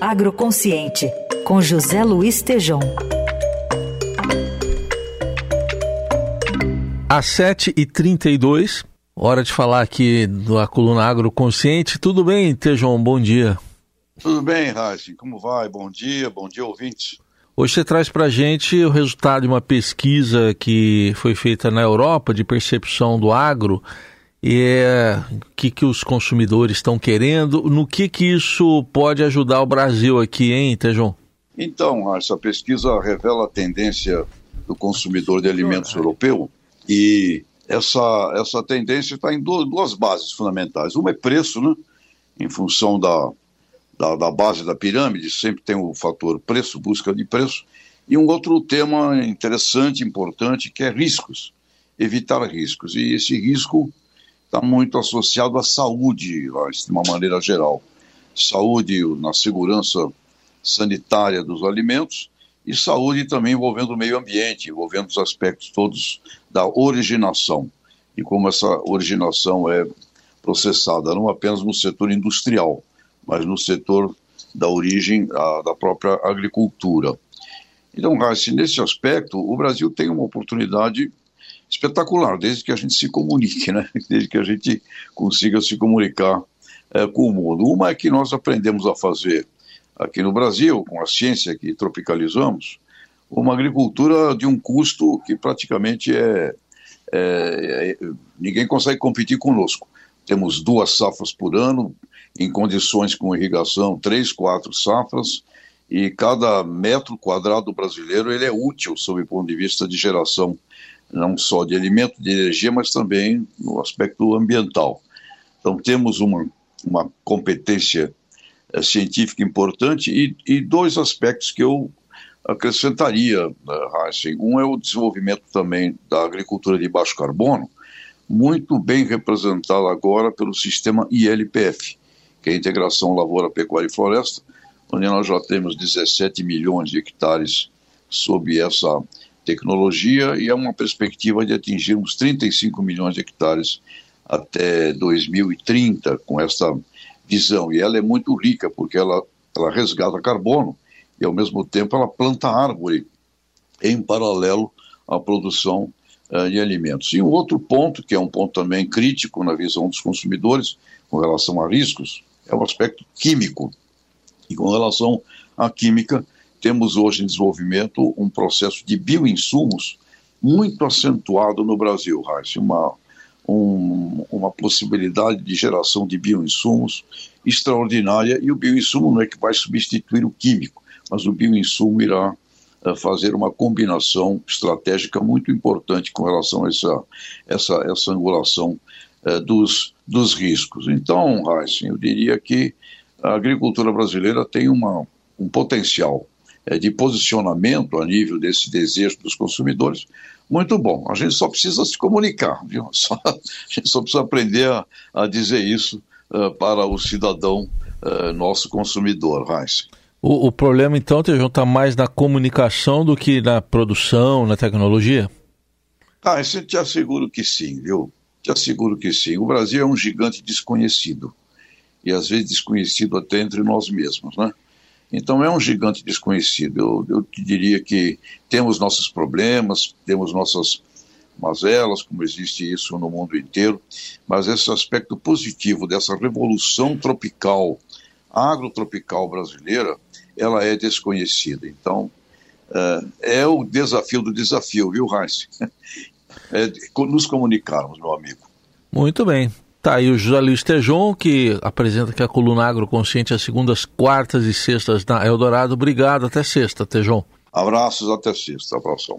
Agroconsciente, com José Luiz Tejom. Às 7h32, hora de falar aqui da coluna Agroconsciente. Tudo bem, Tejom? Bom dia. Tudo bem, Raíssa. Como vai? Bom dia, bom dia, ouvintes. Hoje você traz para a gente o resultado de uma pesquisa que foi feita na Europa de percepção do agro é, o que, que os consumidores estão querendo, no que, que isso pode ajudar o Brasil aqui, hein, Tejon? Então, essa pesquisa revela a tendência do consumidor de alimentos europeu e essa, essa tendência está em duas, duas, bases fundamentais. Uma é preço, né, em função da, da, da base da pirâmide, sempre tem o fator preço, busca de preço, e um outro tema interessante, importante, que é riscos, evitar riscos. E esse risco está muito associado à saúde, de uma maneira geral. Saúde na segurança sanitária dos alimentos e saúde também envolvendo o meio ambiente, envolvendo os aspectos todos da originação e como essa originação é processada não apenas no setor industrial, mas no setor da origem a, da própria agricultura. Então, Raíssa, nesse aspecto, o Brasil tem uma oportunidade espetacular, desde que a gente se comunique, né? desde que a gente consiga se comunicar é, com o mundo. Uma é que nós aprendemos a fazer aqui no Brasil, com a ciência que tropicalizamos, uma agricultura de um custo que praticamente é, é, é ninguém consegue competir conosco. Temos duas safras por ano, em condições com irrigação, três, quatro safras, e cada metro quadrado brasileiro ele é útil sob o ponto de vista de geração não só de alimento, de energia, mas também no aspecto ambiental. Então, temos uma, uma competência é, científica importante e, e, dois aspectos que eu acrescentaria, Heisen. Um é o desenvolvimento também da agricultura de baixo carbono, muito bem representado agora pelo sistema ILPF, que é a Integração Lavoura, Pecuária e Floresta, onde nós já temos 17 milhões de hectares sob essa tecnologia e há uma perspectiva de atingirmos 35 milhões de hectares até 2030 com essa visão. E ela é muito rica porque ela, ela resgata carbono e ao mesmo tempo ela planta árvore em paralelo à produção uh, de alimentos. E um outro ponto, que é um ponto também crítico na visão dos consumidores com relação a riscos, é o aspecto químico. E com relação à química, temos hoje em desenvolvimento um processo de bioinsumos muito acentuado no Brasil, Raíssa, uma, um, uma possibilidade de geração de bioinsumos extraordinária, e o bioinsumo não é que vai substituir o químico, mas o bioinsumo irá uh, fazer uma combinação estratégica muito importante com relação a essa, essa, essa angulação uh, dos, dos riscos. Então, Raíssa, eu diria que a agricultura brasileira tem uma, um potencial de posicionamento a nível desse desejo dos consumidores, muito bom. A gente só precisa se comunicar, viu? Só, a gente só precisa aprender a, a dizer isso uh, para o cidadão, uh, nosso consumidor, Heinz. O, o, problema, então, Tejão, está mais na comunicação do que na produção, na tecnologia? Ah, isso eu te asseguro que sim, viu? Te asseguro que sim. O Brasil é um gigante desconhecido. E às vezes desconhecido até entre nós mesmos, né? Então é um gigante desconhecido. Eu, eu te diria que temos nossos problemas, temos nossas mazelas, como existe isso no mundo inteiro, mas esse aspecto positivo dessa revolução tropical, agrotropical brasileira, ela é desconhecida. Então, é, é o desafio do desafio, viu, Heinz? É nos comunicarmos, meu amigo. Muito bem. Tá aí o José Luiz Tejon, que apresenta aqui a coluna Agroconsciente às segundas, quartas e sextas na Eldorado. Obrigado, até sexta, Tejon. Abraços, até sexta. Abração.